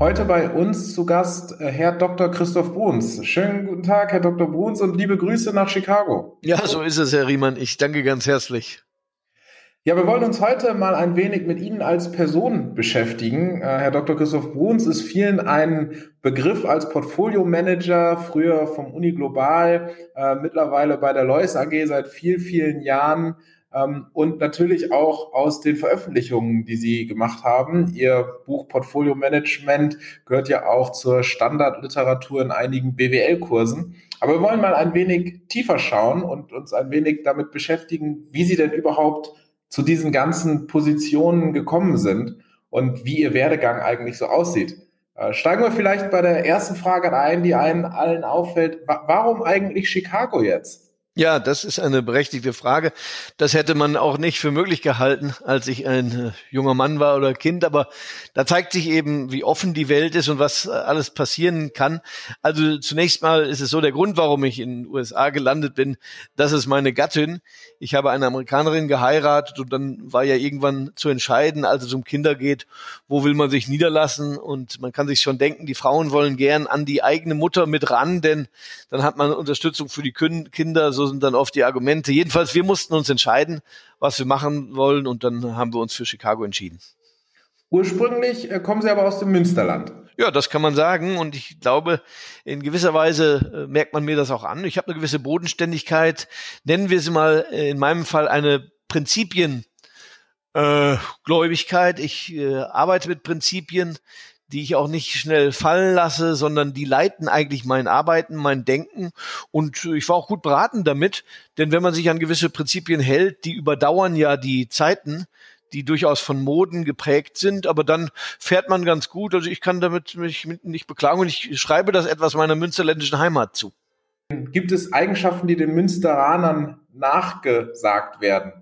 Heute bei uns zu Gast äh, Herr Dr. Christoph Bruns. Schönen guten Tag, Herr Dr. Bruns, und liebe Grüße nach Chicago. Ja, so ist es, Herr Riemann. Ich danke ganz herzlich. Ja, wir wollen uns heute mal ein wenig mit Ihnen als Person beschäftigen. Äh, Herr Dr. Christoph Bruns ist vielen ein Begriff als Portfolio-Manager, früher vom Uni Global, äh, mittlerweile bei der Lois AG seit vielen, vielen Jahren und natürlich auch aus den Veröffentlichungen, die Sie gemacht haben. Ihr Buch Portfolio Management gehört ja auch zur Standardliteratur in einigen BWL-Kursen. Aber wir wollen mal ein wenig tiefer schauen und uns ein wenig damit beschäftigen, wie Sie denn überhaupt zu diesen ganzen Positionen gekommen sind und wie Ihr Werdegang eigentlich so aussieht. Äh, steigen wir vielleicht bei der ersten Frage ein, die einen allen auffällt. Warum eigentlich Chicago jetzt? Ja, das ist eine berechtigte Frage. Das hätte man auch nicht für möglich gehalten, als ich ein äh, junger Mann war oder Kind. Aber da zeigt sich eben, wie offen die Welt ist und was äh, alles passieren kann. Also zunächst mal ist es so der Grund, warum ich in den USA gelandet bin. Das ist meine Gattin. Ich habe eine Amerikanerin geheiratet und dann war ja irgendwann zu entscheiden, als es um Kinder geht, wo will man sich niederlassen. Und man kann sich schon denken, die Frauen wollen gern an die eigene Mutter mit ran, denn dann hat man Unterstützung für die Kinder so sind dann oft die Argumente. Jedenfalls, wir mussten uns entscheiden, was wir machen wollen und dann haben wir uns für Chicago entschieden. Ursprünglich äh, kommen Sie aber aus dem Münsterland. Ja, das kann man sagen. Und ich glaube, in gewisser Weise äh, merkt man mir das auch an. Ich habe eine gewisse Bodenständigkeit. Nennen wir sie mal äh, in meinem Fall eine Prinzipiengläubigkeit. Ich äh, arbeite mit Prinzipien die ich auch nicht schnell fallen lasse, sondern die leiten eigentlich mein Arbeiten, mein Denken. Und ich war auch gut beraten damit, denn wenn man sich an gewisse Prinzipien hält, die überdauern ja die Zeiten, die durchaus von Moden geprägt sind, aber dann fährt man ganz gut. Also ich kann damit mich nicht beklagen und ich schreibe das etwas meiner münsterländischen Heimat zu. Gibt es Eigenschaften, die den Münsteranern nachgesagt werden?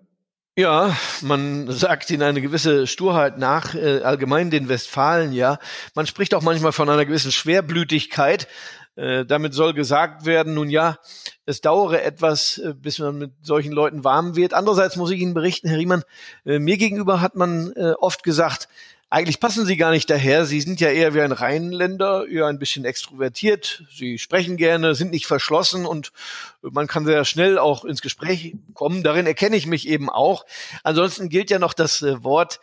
Ja, man sagt ihnen eine gewisse Sturheit nach, äh, allgemein den Westfalen, ja. Man spricht auch manchmal von einer gewissen Schwerblütigkeit. Äh, damit soll gesagt werden, nun ja, es dauere etwas, äh, bis man mit solchen Leuten warm wird. Andererseits muss ich Ihnen berichten, Herr Riemann, äh, mir gegenüber hat man äh, oft gesagt, eigentlich passen Sie gar nicht daher. Sie sind ja eher wie ein Rheinländer, eher ein bisschen extrovertiert. Sie sprechen gerne, sind nicht verschlossen und man kann sehr schnell auch ins Gespräch kommen. Darin erkenne ich mich eben auch. Ansonsten gilt ja noch das äh, Wort,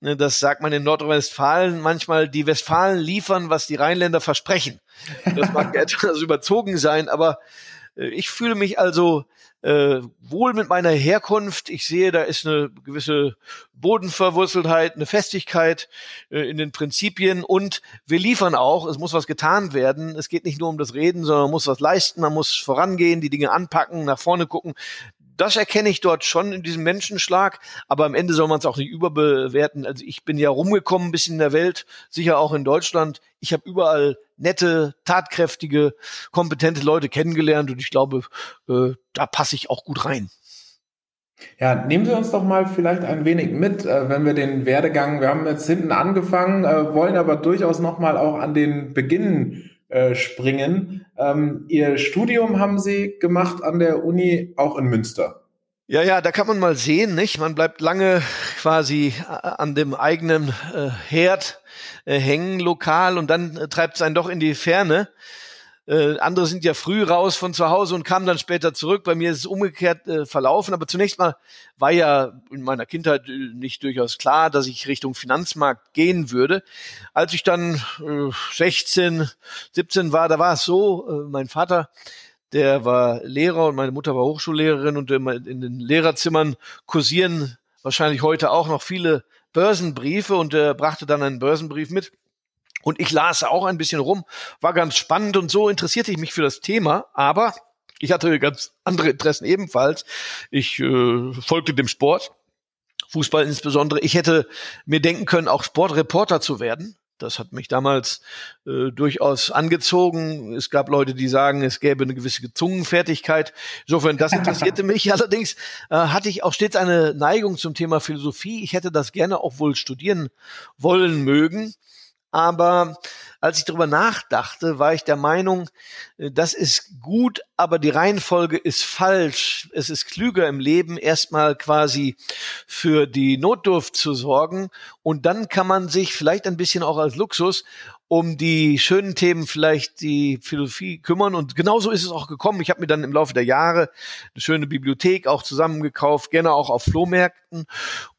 ne, das sagt man in Nordrhein-Westfalen manchmal, die Westfalen liefern, was die Rheinländer versprechen. Das mag etwas überzogen sein, aber äh, ich fühle mich also äh, wohl mit meiner Herkunft. Ich sehe, da ist eine gewisse Bodenverwurzeltheit, eine Festigkeit äh, in den Prinzipien und wir liefern auch. Es muss was getan werden. Es geht nicht nur um das Reden, sondern man muss was leisten, man muss vorangehen, die Dinge anpacken, nach vorne gucken das erkenne ich dort schon in diesem Menschenschlag, aber am Ende soll man es auch nicht überbewerten. Also ich bin ja rumgekommen ein bisschen in der Welt, sicher auch in Deutschland. Ich habe überall nette, tatkräftige, kompetente Leute kennengelernt und ich glaube, äh, da passe ich auch gut rein. Ja, nehmen Sie uns doch mal vielleicht ein wenig mit, äh, wenn wir den Werdegang, wir haben jetzt hinten angefangen, äh, wollen aber durchaus nochmal auch an den Beginn äh, springen. Ähm, Ihr Studium haben Sie gemacht an der Uni auch in Münster. Ja, ja, da kann man mal sehen, nicht? Man bleibt lange quasi äh, an dem eigenen äh, Herd äh, hängen, lokal, und dann äh, treibt es einen doch in die Ferne. Äh, andere sind ja früh raus von zu Hause und kamen dann später zurück. Bei mir ist es umgekehrt äh, verlaufen. Aber zunächst mal war ja in meiner Kindheit äh, nicht durchaus klar, dass ich Richtung Finanzmarkt gehen würde. Als ich dann äh, 16, 17 war, da war es so, äh, mein Vater, der war Lehrer und meine Mutter war Hochschullehrerin und in den Lehrerzimmern kursieren wahrscheinlich heute auch noch viele Börsenbriefe und er brachte dann einen Börsenbrief mit und ich las auch ein bisschen rum, war ganz spannend und so interessierte ich mich für das Thema, aber ich hatte ganz andere Interessen ebenfalls. Ich äh, folgte dem Sport, Fußball insbesondere. Ich hätte mir denken können, auch Sportreporter zu werden. Das hat mich damals äh, durchaus angezogen. Es gab Leute, die sagen, es gäbe eine gewisse Zungenfertigkeit. Insofern, das interessierte mich. Allerdings äh, hatte ich auch stets eine Neigung zum Thema Philosophie. Ich hätte das gerne auch wohl studieren wollen mögen. Aber als ich darüber nachdachte, war ich der Meinung, äh, das ist gut, aber die Reihenfolge ist falsch. Es ist klüger im Leben, erstmal quasi für die Notdurft zu sorgen und dann kann man sich vielleicht ein bisschen auch als Luxus um die schönen Themen vielleicht die Philosophie kümmern. Und genauso ist es auch gekommen. Ich habe mir dann im Laufe der Jahre eine schöne Bibliothek auch zusammengekauft, gerne auch auf Flohmärkten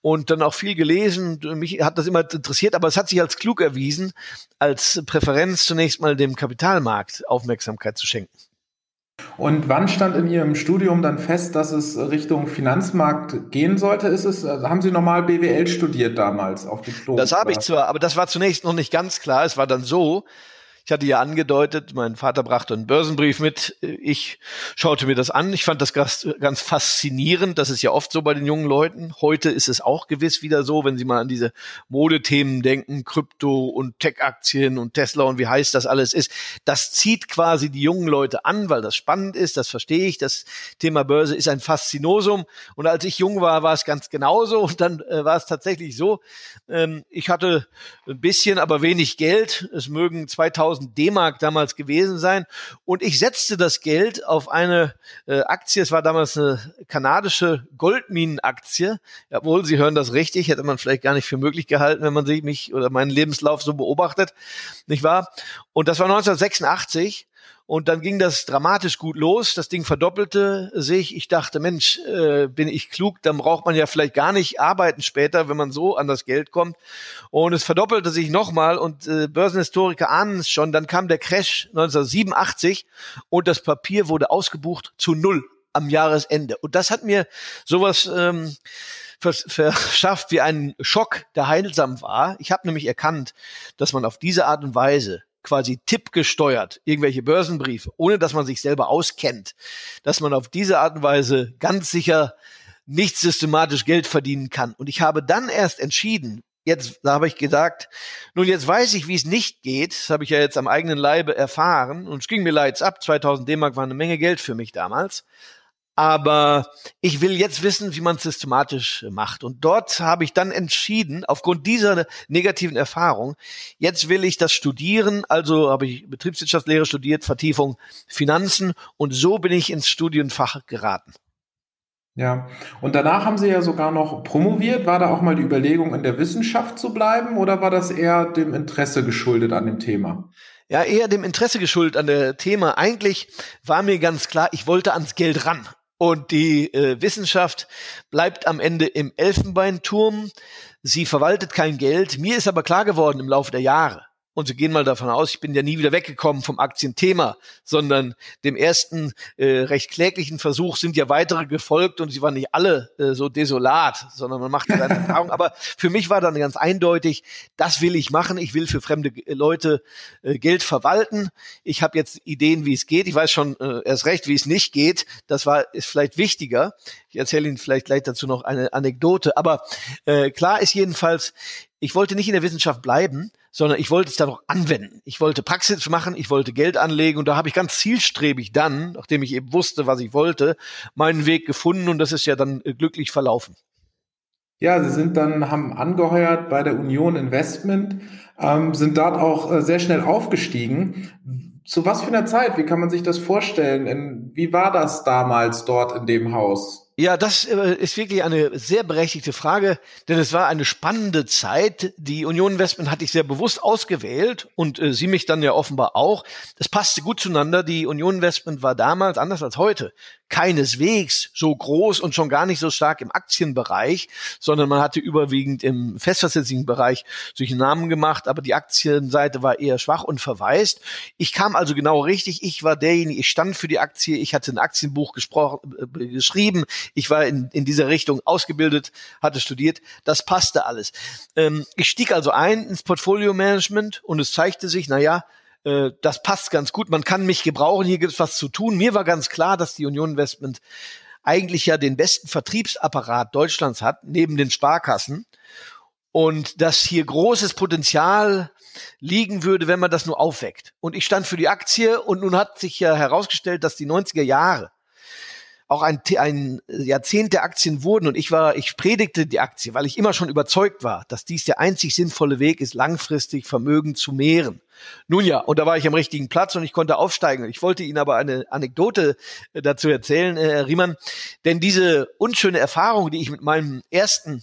und dann auch viel gelesen. Mich hat das immer interessiert, aber es hat sich als klug erwiesen, als Präferenz zunächst mal dem Kapitalmarkt Aufmerksamkeit zu schenken. Und wann stand in Ihrem Studium dann fest, dass es Richtung Finanzmarkt gehen sollte? Ist es, also haben Sie normal BWL studiert damals auf Diplom? Das habe ich zwar, aber das war zunächst noch nicht ganz klar. Es war dann so, ich hatte ja angedeutet, mein Vater brachte einen Börsenbrief mit. Ich schaute mir das an. Ich fand das ganz, ganz faszinierend. Das ist ja oft so bei den jungen Leuten. Heute ist es auch gewiss wieder so, wenn Sie mal an diese Modethemen denken, Krypto und Tech-Aktien und Tesla und wie heiß das alles ist. Das zieht quasi die jungen Leute an, weil das spannend ist. Das verstehe ich. Das Thema Börse ist ein Faszinosum. Und als ich jung war, war es ganz genauso. Und dann äh, war es tatsächlich so. Ähm, ich hatte ein bisschen, aber wenig Geld. Es mögen 2000 1000 D-Mark damals gewesen sein. Und ich setzte das Geld auf eine äh, Aktie, es war damals eine kanadische Goldminenaktie. Jawohl, Sie hören das richtig, hätte man vielleicht gar nicht für möglich gehalten, wenn man sich mich oder meinen Lebenslauf so beobachtet, nicht wahr? Und das war 1986 und dann ging das dramatisch gut los. Das Ding verdoppelte sich. Ich dachte, Mensch, äh, bin ich klug, dann braucht man ja vielleicht gar nicht arbeiten später, wenn man so an das Geld kommt. Und es verdoppelte sich nochmal und äh, Börsenhistoriker ahnen es schon. Dann kam der Crash 1987 und das Papier wurde ausgebucht zu null am Jahresende. Und das hat mir sowas ähm, verschafft wie einen Schock, der heilsam war. Ich habe nämlich erkannt, dass man auf diese Art und Weise quasi tippgesteuert, irgendwelche Börsenbriefe, ohne dass man sich selber auskennt, dass man auf diese Art und Weise ganz sicher nicht systematisch Geld verdienen kann. Und ich habe dann erst entschieden, jetzt da habe ich gesagt, nun jetzt weiß ich, wie es nicht geht, das habe ich ja jetzt am eigenen Leibe erfahren. Und es ging mir leids ab, 2000 D-Mark war eine Menge Geld für mich damals, aber ich will jetzt wissen, wie man es systematisch macht. Und dort habe ich dann entschieden, aufgrund dieser negativen Erfahrung, jetzt will ich das studieren. Also habe ich Betriebswirtschaftslehre studiert, Vertiefung Finanzen und so bin ich ins Studienfach geraten. Ja, und danach haben Sie ja sogar noch promoviert. War da auch mal die Überlegung, in der Wissenschaft zu bleiben oder war das eher dem Interesse geschuldet an dem Thema? Ja, eher dem Interesse geschuldet an der Thema. Eigentlich war mir ganz klar, ich wollte ans Geld ran. Und die äh, Wissenschaft bleibt am Ende im Elfenbeinturm. Sie verwaltet kein Geld. Mir ist aber klar geworden im Laufe der Jahre, und Sie gehen mal davon aus, ich bin ja nie wieder weggekommen vom Aktienthema, sondern dem ersten äh, recht kläglichen Versuch sind ja weitere gefolgt und sie waren nicht alle äh, so desolat, sondern man macht seine Erfahrung. Aber für mich war dann ganz eindeutig, das will ich machen. Ich will für fremde Leute äh, Geld verwalten. Ich habe jetzt Ideen, wie es geht. Ich weiß schon äh, erst recht, wie es nicht geht. Das war ist vielleicht wichtiger. Ich erzähle Ihnen vielleicht gleich dazu noch eine Anekdote. Aber äh, klar ist jedenfalls, ich wollte nicht in der Wissenschaft bleiben, sondern ich wollte es dann auch anwenden. Ich wollte Praxis machen, ich wollte Geld anlegen und da habe ich ganz zielstrebig dann, nachdem ich eben wusste, was ich wollte, meinen Weg gefunden und das ist ja dann äh, glücklich verlaufen. Ja, Sie sind dann, haben angeheuert bei der Union Investment, ähm, sind dort auch äh, sehr schnell aufgestiegen. Zu was für einer Zeit? Wie kann man sich das vorstellen? In, wie war das damals dort in dem Haus? Ja, das äh, ist wirklich eine sehr berechtigte Frage, denn es war eine spannende Zeit. Die Union Investment hatte ich sehr bewusst ausgewählt und äh, Sie mich dann ja offenbar auch. Das passte gut zueinander. Die Union Investment war damals, anders als heute, keineswegs so groß und schon gar nicht so stark im Aktienbereich, sondern man hatte überwiegend im festverzinslichen Bereich solche Namen gemacht, aber die Aktienseite war eher schwach und verwaist. Ich kam also genau richtig. Ich war derjenige, ich stand für die Aktie, ich hatte ein Aktienbuch gesprochen, äh, geschrieben, ich war in, in dieser Richtung ausgebildet, hatte studiert. Das passte alles. Ähm, ich stieg also ein ins Portfolio Management und es zeigte sich, na ja, äh, das passt ganz gut, man kann mich gebrauchen, hier gibt es was zu tun. Mir war ganz klar, dass die Union Investment eigentlich ja den besten Vertriebsapparat Deutschlands hat, neben den Sparkassen. Und dass hier großes Potenzial liegen würde, wenn man das nur aufweckt. Und ich stand für die Aktie und nun hat sich ja herausgestellt, dass die 90er Jahre auch ein, ein Jahrzehnt der Aktien wurden und ich war, ich predigte die Aktie, weil ich immer schon überzeugt war, dass dies der einzig sinnvolle Weg ist, langfristig Vermögen zu mehren. Nun ja, und da war ich am richtigen Platz und ich konnte aufsteigen. Ich wollte Ihnen aber eine Anekdote äh, dazu erzählen, äh, Herr Riemann, denn diese unschöne Erfahrung, die ich mit meinem ersten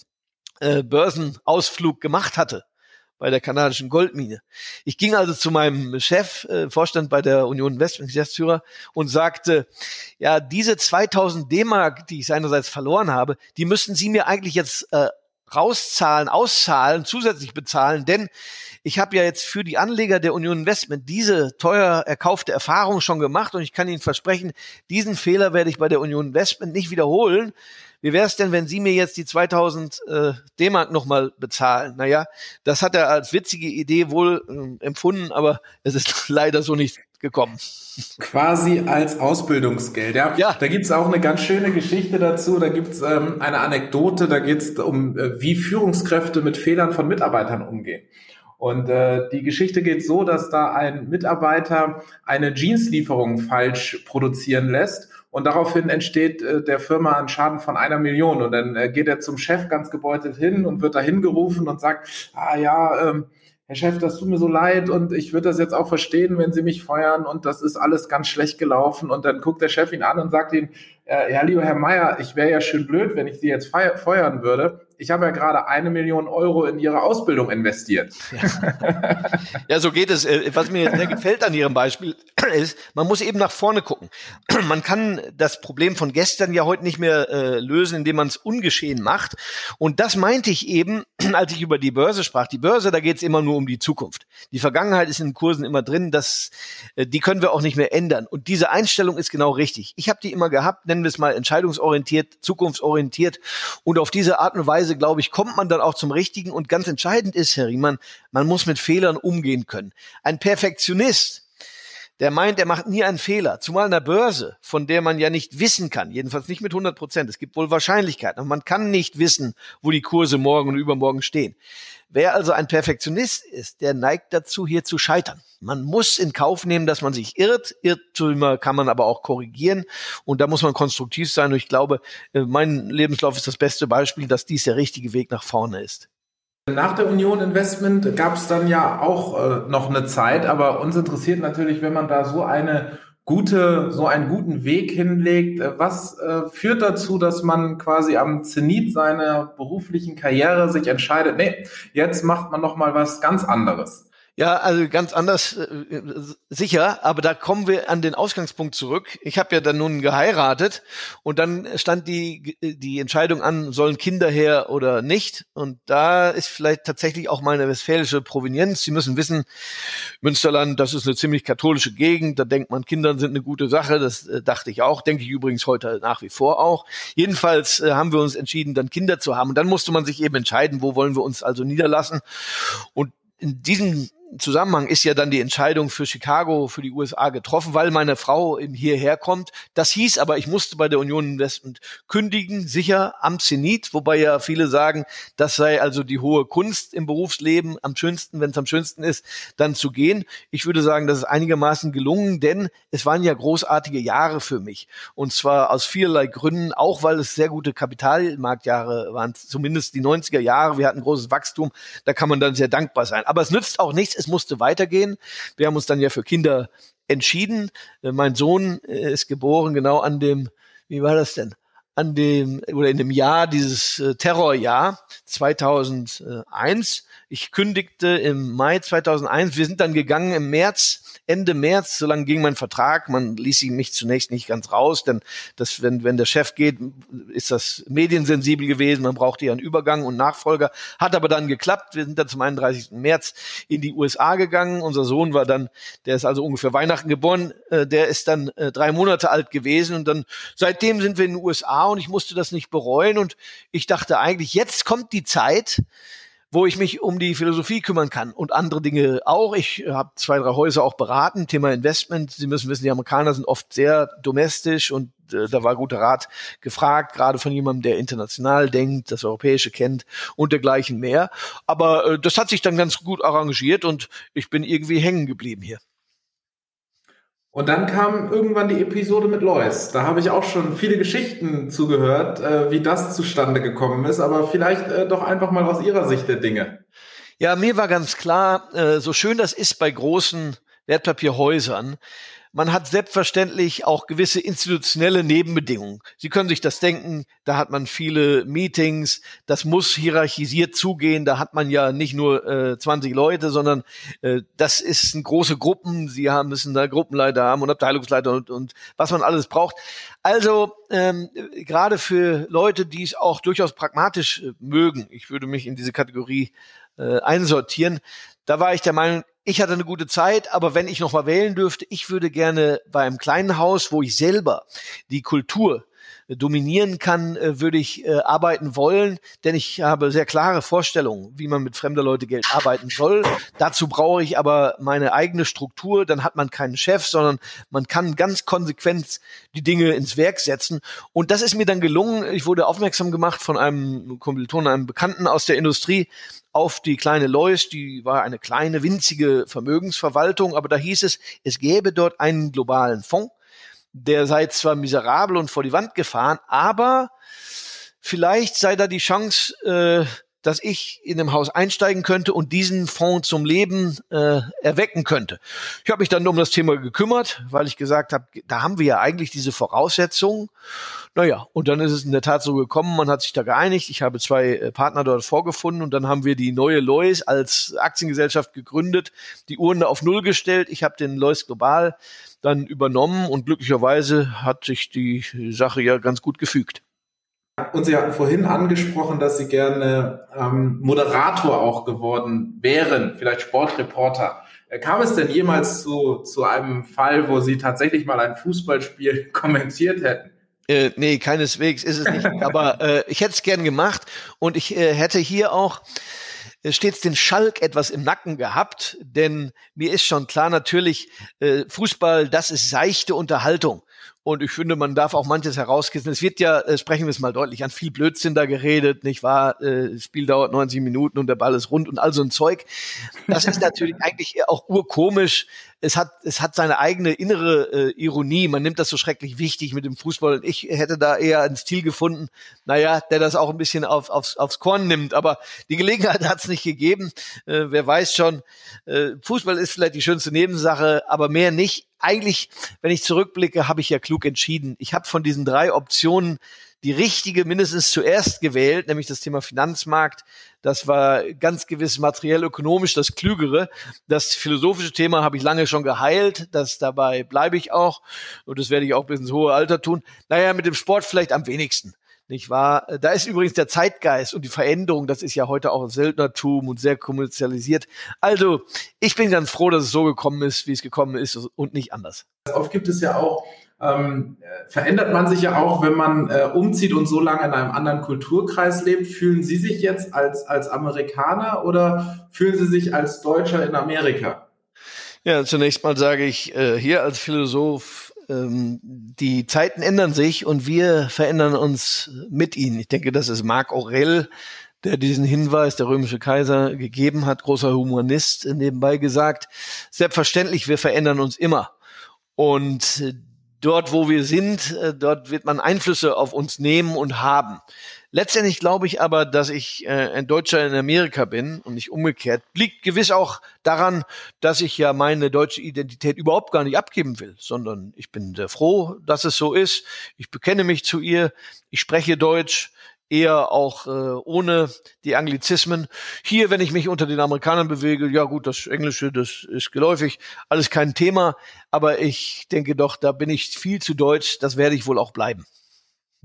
äh, Börsenausflug gemacht hatte, bei der kanadischen Goldmine. Ich ging also zu meinem Chef, äh, Vorstand bei der Union Investment Geschäftsführer und sagte, ja, diese 2000 D-Mark, die ich seinerseits verloren habe, die müssten Sie mir eigentlich jetzt äh, rauszahlen, auszahlen, zusätzlich bezahlen, denn ich habe ja jetzt für die Anleger der Union Investment diese teuer erkaufte Erfahrung schon gemacht und ich kann Ihnen versprechen, diesen Fehler werde ich bei der Union Investment nicht wiederholen. Wie wäre es denn, wenn Sie mir jetzt die 2000 äh, D-Mark nochmal bezahlen? Naja, das hat er als witzige Idee wohl äh, empfunden, aber es ist leider so nicht gekommen. Quasi als Ausbildungsgeld, ja. ja. Da gibt's auch eine ganz schöne Geschichte dazu. Da gibt's ähm, eine Anekdote, da geht's um, äh, wie Führungskräfte mit Fehlern von Mitarbeitern umgehen. Und äh, die Geschichte geht so, dass da ein Mitarbeiter eine Jeanslieferung falsch produzieren lässt und daraufhin entsteht äh, der Firma ein Schaden von einer Million. Und dann äh, geht er zum Chef ganz gebeutelt hin und wird da hingerufen und sagt, ah ja, ähm, Herr Chef, das tut mir so leid und ich würde das jetzt auch verstehen, wenn Sie mich feuern und das ist alles ganz schlecht gelaufen. Und dann guckt der Chef ihn an und sagt ihm, äh, ja, lieber Herr Meier, ich wäre ja schön blöd, wenn ich Sie jetzt feuern würde ich habe ja gerade eine Million Euro in Ihre Ausbildung investiert. Ja, ja so geht es. Äh, was mir sehr gefällt an Ihrem Beispiel ist, man muss eben nach vorne gucken. Man kann das Problem von gestern ja heute nicht mehr äh, lösen, indem man es ungeschehen macht. Und das meinte ich eben, als ich über die Börse sprach. Die Börse, da geht es immer nur um die Zukunft. Die Vergangenheit ist in den Kursen immer drin, das, äh, die können wir auch nicht mehr ändern. Und diese Einstellung ist genau richtig. Ich habe die immer gehabt, nennen wir es mal entscheidungsorientiert, zukunftsorientiert. Und auf diese Art und Weise Weise, glaube ich, kommt man dann auch zum Richtigen. Und ganz entscheidend ist, Herr Riemann, man muss mit Fehlern umgehen können. Ein Perfektionist, der meint, er macht nie einen Fehler, zumal in der Börse, von der man ja nicht wissen kann, jedenfalls nicht mit 100 Prozent. Es gibt wohl Wahrscheinlichkeiten, aber man kann nicht wissen, wo die Kurse morgen und übermorgen stehen. Wer also ein Perfektionist ist, der neigt dazu, hier zu scheitern. Man muss in Kauf nehmen, dass man sich irrt. Irrtümer kann man aber auch korrigieren. Und da muss man konstruktiv sein. Und ich glaube, äh, mein Lebenslauf ist das beste Beispiel, dass dies der richtige Weg nach vorne ist. Nach der Union Investment gab es dann ja auch äh, noch eine Zeit, aber uns interessiert natürlich, wenn man da so eine gute, so einen guten Weg hinlegt. Äh, was äh, führt dazu, dass man quasi am Zenit seiner beruflichen Karriere sich entscheidet, nee, jetzt macht man noch mal was ganz anderes? Ja, also ganz anders äh, sicher, aber da kommen wir an den Ausgangspunkt zurück. Ich habe ja dann nun geheiratet und dann stand die die Entscheidung an, sollen Kinder her oder nicht. Und da ist vielleicht tatsächlich auch meine westfälische Provenienz. Sie müssen wissen, Münsterland, das ist eine ziemlich katholische Gegend. Da denkt man, Kindern sind eine gute Sache. Das äh, dachte ich auch, denke ich übrigens heute nach wie vor auch. Jedenfalls äh, haben wir uns entschieden, dann Kinder zu haben. Und dann musste man sich eben entscheiden, wo wollen wir uns also niederlassen. Und in diesem Zusammenhang ist ja dann die Entscheidung für Chicago, für die USA getroffen, weil meine Frau hierher kommt. Das hieß aber, ich musste bei der Union Investment kündigen, sicher am Zenit, wobei ja viele sagen, das sei also die hohe Kunst im Berufsleben, am schönsten, wenn es am schönsten ist, dann zu gehen. Ich würde sagen, das ist einigermaßen gelungen, denn es waren ja großartige Jahre für mich. Und zwar aus vielerlei Gründen, auch weil es sehr gute Kapitalmarktjahre waren, zumindest die 90er Jahre. Wir hatten großes Wachstum, da kann man dann sehr dankbar sein. Aber es nützt auch nichts, es musste weitergehen. Wir haben uns dann ja für Kinder entschieden. Äh, mein Sohn äh, ist geboren genau an dem, wie war das denn? An dem oder in dem Jahr dieses äh, Terrorjahr 2001. Ich kündigte im Mai 2001. Wir sind dann gegangen im März Ende März, so lange ging mein Vertrag, man ließ mich zunächst nicht ganz raus, denn das, wenn, wenn der Chef geht, ist das mediensensibel gewesen, man brauchte ja einen Übergang und Nachfolger, hat aber dann geklappt, wir sind dann zum 31. März in die USA gegangen, unser Sohn war dann, der ist also ungefähr Weihnachten geboren, äh, der ist dann äh, drei Monate alt gewesen und dann, seitdem sind wir in den USA und ich musste das nicht bereuen und ich dachte eigentlich, jetzt kommt die Zeit, wo ich mich um die Philosophie kümmern kann und andere Dinge auch. Ich habe zwei, drei Häuser auch beraten, Thema Investment. Sie müssen wissen, die Amerikaner sind oft sehr domestisch und äh, da war guter Rat gefragt, gerade von jemandem, der international denkt, das Europäische kennt und dergleichen mehr. Aber äh, das hat sich dann ganz gut arrangiert und ich bin irgendwie hängen geblieben hier. Und dann kam irgendwann die Episode mit Lois. Da habe ich auch schon viele Geschichten zugehört, äh, wie das zustande gekommen ist, aber vielleicht äh, doch einfach mal aus Ihrer Sicht der Dinge. Ja, mir war ganz klar, äh, so schön das ist bei großen Wertpapierhäusern, man hat selbstverständlich auch gewisse institutionelle Nebenbedingungen. Sie können sich das denken, da hat man viele Meetings, das muss hierarchisiert zugehen, da hat man ja nicht nur äh, 20 Leute, sondern äh, das ist ein große Gruppen, Sie haben, müssen da Gruppenleiter haben und Abteilungsleiter und, und was man alles braucht. Also ähm, gerade für Leute, die es auch durchaus pragmatisch äh, mögen, ich würde mich in diese Kategorie äh, einsortieren, da war ich der Meinung, ich hatte eine gute Zeit, aber wenn ich noch mal wählen dürfte, ich würde gerne bei einem kleinen Haus, wo ich selber die Kultur dominieren kann, äh, würde ich äh, arbeiten wollen, denn ich habe sehr klare Vorstellungen, wie man mit fremder Leute Geld arbeiten soll. Dazu brauche ich aber meine eigene Struktur, dann hat man keinen Chef, sondern man kann ganz konsequent die Dinge ins Werk setzen. Und das ist mir dann gelungen. Ich wurde aufmerksam gemacht von einem Kommilitonen, einem Bekannten aus der Industrie, auf die kleine Lois, die war eine kleine, winzige Vermögensverwaltung, aber da hieß es, es gäbe dort einen globalen Fonds, der sei zwar miserabel und vor die Wand gefahren, aber vielleicht sei da die Chance, äh, dass ich in dem Haus einsteigen könnte und diesen Fonds zum Leben äh, erwecken könnte. Ich habe mich dann um das Thema gekümmert, weil ich gesagt habe, da haben wir ja eigentlich diese Voraussetzungen. Naja, und dann ist es in der Tat so gekommen, man hat sich da geeinigt. Ich habe zwei äh, Partner dort vorgefunden und dann haben wir die neue Lois als Aktiengesellschaft gegründet, die Urne auf Null gestellt. Ich habe den Lois Global dann übernommen und glücklicherweise hat sich die Sache ja ganz gut gefügt. Und Sie hatten vorhin angesprochen, dass Sie gerne ähm, Moderator auch geworden wären, vielleicht Sportreporter. Äh, kam es denn jemals zu, zu einem Fall, wo Sie tatsächlich mal ein Fußballspiel kommentiert hätten? Äh, nee, keineswegs ist es nicht. Aber äh, ich hätte es gern gemacht und ich äh, hätte hier auch äh, stets den Schalk etwas im Nacken gehabt, denn mir ist schon klar, natürlich, äh, Fußball, das ist seichte Unterhaltung. Und ich finde, man darf auch manches herauskissen. Es wird ja, äh, sprechen wir es mal deutlich, an viel Blödsinn da geredet, nicht wahr? Äh, Spiel dauert 90 Minuten und der Ball ist rund und all so ein Zeug. Das ist natürlich eigentlich auch urkomisch. Es hat, es hat seine eigene innere äh, Ironie. Man nimmt das so schrecklich wichtig mit dem Fußball. Und ich hätte da eher einen Stil gefunden, naja, der das auch ein bisschen auf, aufs, aufs Korn nimmt. Aber die Gelegenheit hat es nicht gegeben. Äh, wer weiß schon, äh, Fußball ist vielleicht die schönste Nebensache, aber mehr nicht eigentlich, wenn ich zurückblicke, habe ich ja klug entschieden. Ich habe von diesen drei Optionen die richtige mindestens zuerst gewählt, nämlich das Thema Finanzmarkt. Das war ganz gewiss materiell ökonomisch das Klügere. Das philosophische Thema habe ich lange schon geheilt. Das dabei bleibe ich auch. Und das werde ich auch bis ins hohe Alter tun. Naja, mit dem Sport vielleicht am wenigsten nicht wahr? Da ist übrigens der Zeitgeist und die Veränderung, das ist ja heute auch ein Söldnertum und sehr kommerzialisiert. Also, ich bin ganz froh, dass es so gekommen ist, wie es gekommen ist und nicht anders. Oft gibt es ja auch, ähm, verändert man sich ja auch, wenn man äh, umzieht und so lange in einem anderen Kulturkreis lebt. Fühlen Sie sich jetzt als, als Amerikaner oder fühlen Sie sich als Deutscher in Amerika? Ja, zunächst mal sage ich äh, hier als Philosoph, ähm, die Zeiten ändern sich und wir verändern uns mit ihnen. Ich denke, das ist Marc Aurel, der diesen Hinweis, der römische Kaiser, gegeben hat, großer Humanist, nebenbei gesagt. Selbstverständlich, wir verändern uns immer. Und dort, wo wir sind, äh, dort wird man Einflüsse auf uns nehmen und haben. Letztendlich glaube ich aber, dass ich äh, ein Deutscher in Amerika bin und nicht umgekehrt. Liegt gewiss auch daran, dass ich ja meine deutsche Identität überhaupt gar nicht abgeben will, sondern ich bin sehr froh, dass es so ist. Ich bekenne mich zu ihr, ich spreche Deutsch, eher auch äh, ohne die Anglizismen. Hier, wenn ich mich unter den Amerikanern bewege, ja gut, das Englische, das ist geläufig, alles kein Thema, aber ich denke doch, da bin ich viel zu deutsch, das werde ich wohl auch bleiben.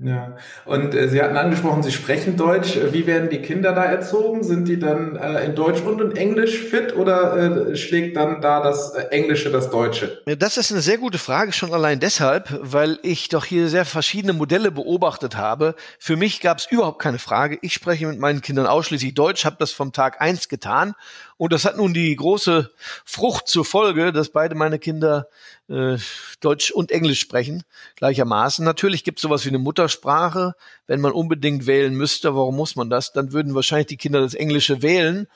Ja, und äh, Sie hatten angesprochen, Sie sprechen Deutsch. Wie werden die Kinder da erzogen? Sind die dann äh, in Deutsch und in Englisch fit oder äh, schlägt dann da das äh, Englische das Deutsche? Das ist eine sehr gute Frage, schon allein deshalb, weil ich doch hier sehr verschiedene Modelle beobachtet habe. Für mich gab es überhaupt keine Frage. Ich spreche mit meinen Kindern ausschließlich Deutsch, habe das vom Tag eins getan und das hat nun die große Frucht zur Folge, dass beide meine Kinder äh, Deutsch und Englisch sprechen, gleichermaßen. Natürlich gibt es sowas wie eine Muttersprache. Wenn man unbedingt wählen müsste, warum muss man das? Dann würden wahrscheinlich die Kinder das Englische wählen.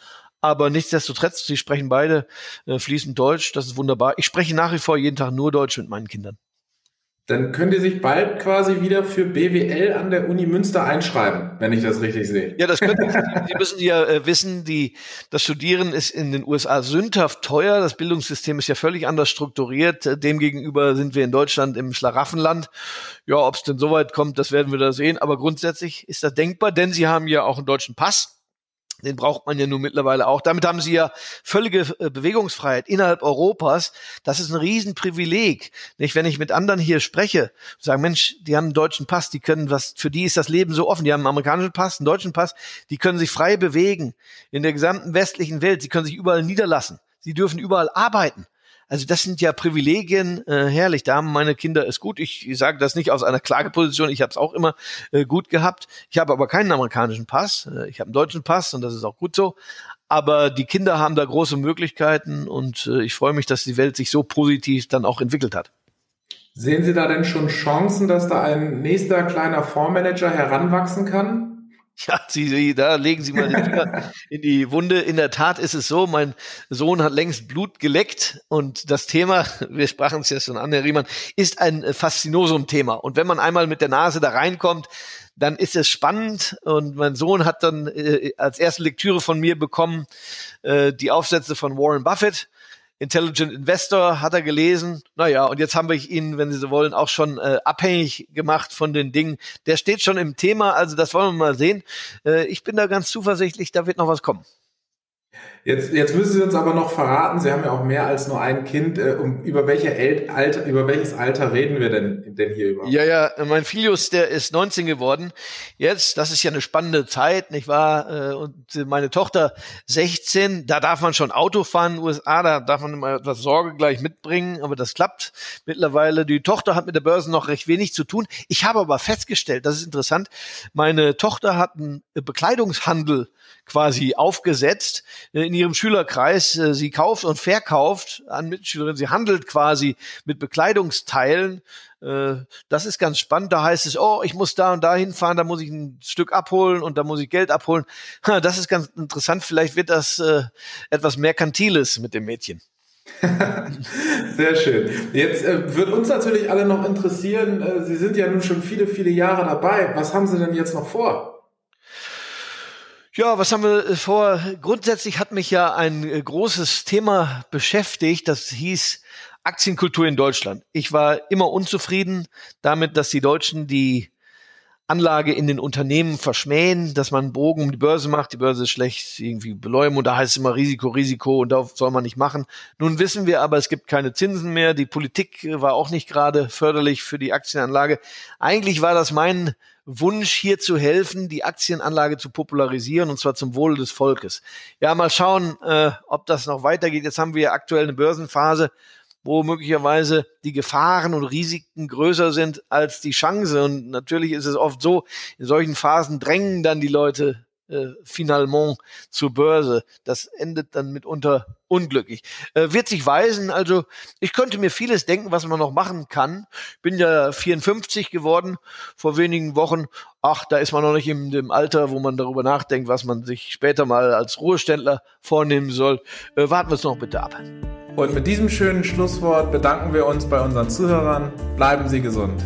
Aber nichtsdestotrotz, sie sprechen beide äh, fließend Deutsch. Das ist wunderbar. Ich spreche nach wie vor jeden Tag nur Deutsch mit meinen Kindern. Dann könnt ihr sich bald quasi wieder für BWL an der Uni Münster einschreiben, wenn ich das richtig sehe. Ja, das können Sie. Sie müssen ja äh, wissen, die, das Studieren ist in den USA sündhaft teuer. Das Bildungssystem ist ja völlig anders strukturiert. Demgegenüber sind wir in Deutschland im Schlaraffenland. Ja, ob es denn so weit kommt, das werden wir da sehen. Aber grundsätzlich ist das denkbar, denn Sie haben ja auch einen deutschen Pass. Den braucht man ja nun mittlerweile auch. Damit haben sie ja völlige äh, Bewegungsfreiheit innerhalb Europas. Das ist ein Riesenprivileg. Nicht, wenn ich mit anderen hier spreche, sagen, Mensch, die haben einen deutschen Pass, die können was, für die ist das Leben so offen. Die haben einen amerikanischen Pass, einen deutschen Pass, die können sich frei bewegen in der gesamten westlichen Welt. Sie können sich überall niederlassen. Sie dürfen überall arbeiten. Also das sind ja Privilegien, äh, herrlich. Da haben meine Kinder es gut. Ich, ich sage das nicht aus einer Klageposition. Ich habe es auch immer äh, gut gehabt. Ich habe aber keinen amerikanischen Pass. Äh, ich habe einen deutschen Pass und das ist auch gut so. Aber die Kinder haben da große Möglichkeiten und äh, ich freue mich, dass die Welt sich so positiv dann auch entwickelt hat. Sehen Sie da denn schon Chancen, dass da ein nächster kleiner Fondsmanager heranwachsen kann? Ja, Sie, Sie, da legen Sie mal den Finger in die Wunde. In der Tat ist es so, mein Sohn hat längst Blut geleckt und das Thema, wir sprachen es ja schon an, Herr Riemann, ist ein Faszinosum-Thema. Und wenn man einmal mit der Nase da reinkommt, dann ist es spannend und mein Sohn hat dann äh, als erste Lektüre von mir bekommen äh, die Aufsätze von Warren Buffett Intelligent Investor hat er gelesen. Naja, und jetzt haben wir ihn, wenn Sie so wollen, auch schon äh, abhängig gemacht von den Dingen. Der steht schon im Thema, also das wollen wir mal sehen. Äh, ich bin da ganz zuversichtlich, da wird noch was kommen. Jetzt, jetzt müssen Sie uns aber noch verraten, Sie haben ja auch mehr als nur ein Kind. Äh, um, über, welche El Alter, über welches Alter reden wir denn, denn hier überhaupt? Ja, ja, mein Filius, der ist 19 geworden. Jetzt, das ist ja eine spannende Zeit, nicht wahr? Äh, und meine Tochter 16, da darf man schon Auto fahren in den USA, da darf man immer etwas Sorge gleich mitbringen, aber das klappt mittlerweile. Die Tochter hat mit der Börse noch recht wenig zu tun. Ich habe aber festgestellt, das ist interessant, meine Tochter hat einen Bekleidungshandel quasi aufgesetzt äh, in ihrem Schülerkreis. Äh, sie kauft und verkauft an Mitschülerinnen. Sie handelt quasi mit Bekleidungsteilen. Äh, das ist ganz spannend. Da heißt es, oh, ich muss da und da hinfahren, da muss ich ein Stück abholen und da muss ich Geld abholen. Das ist ganz interessant. Vielleicht wird das etwas Merkantiles mit dem Mädchen. Sehr schön. Jetzt äh, wird uns natürlich alle noch interessieren, äh, Sie sind ja nun schon viele, viele Jahre dabei. Was haben Sie denn jetzt noch vor? Ja, was haben wir äh, vor? Grundsätzlich hat mich ja ein äh, großes Thema beschäftigt, das hieß Aktienkultur in Deutschland. Ich war immer unzufrieden damit, dass die Deutschen die Anlage in den Unternehmen verschmähen, dass man einen Bogen um die Börse macht, die Börse ist schlecht irgendwie beläumen und da heißt es immer Risiko, Risiko und da soll man nicht machen. Nun wissen wir aber, es gibt keine Zinsen mehr, die Politik war auch nicht gerade förderlich für die Aktienanlage. Eigentlich war das mein Wunsch, hier zu helfen, die Aktienanlage zu popularisieren und zwar zum Wohle des Volkes. Ja, mal schauen, äh, ob das noch weitergeht. Jetzt haben wir aktuell eine Börsenphase, wo möglicherweise die Gefahren und Risiken größer sind als die Chance. Und natürlich ist es oft so, in solchen Phasen drängen dann die Leute äh, finalement zur Börse. Das endet dann mitunter unglücklich. Äh, wird sich weisen, also ich könnte mir vieles denken, was man noch machen kann. Bin ja 54 geworden vor wenigen Wochen. Ach, da ist man noch nicht in dem Alter, wo man darüber nachdenkt, was man sich später mal als Ruheständler vornehmen soll. Äh, warten wir es noch bitte ab. Und mit diesem schönen Schlusswort bedanken wir uns bei unseren Zuhörern. Bleiben Sie gesund.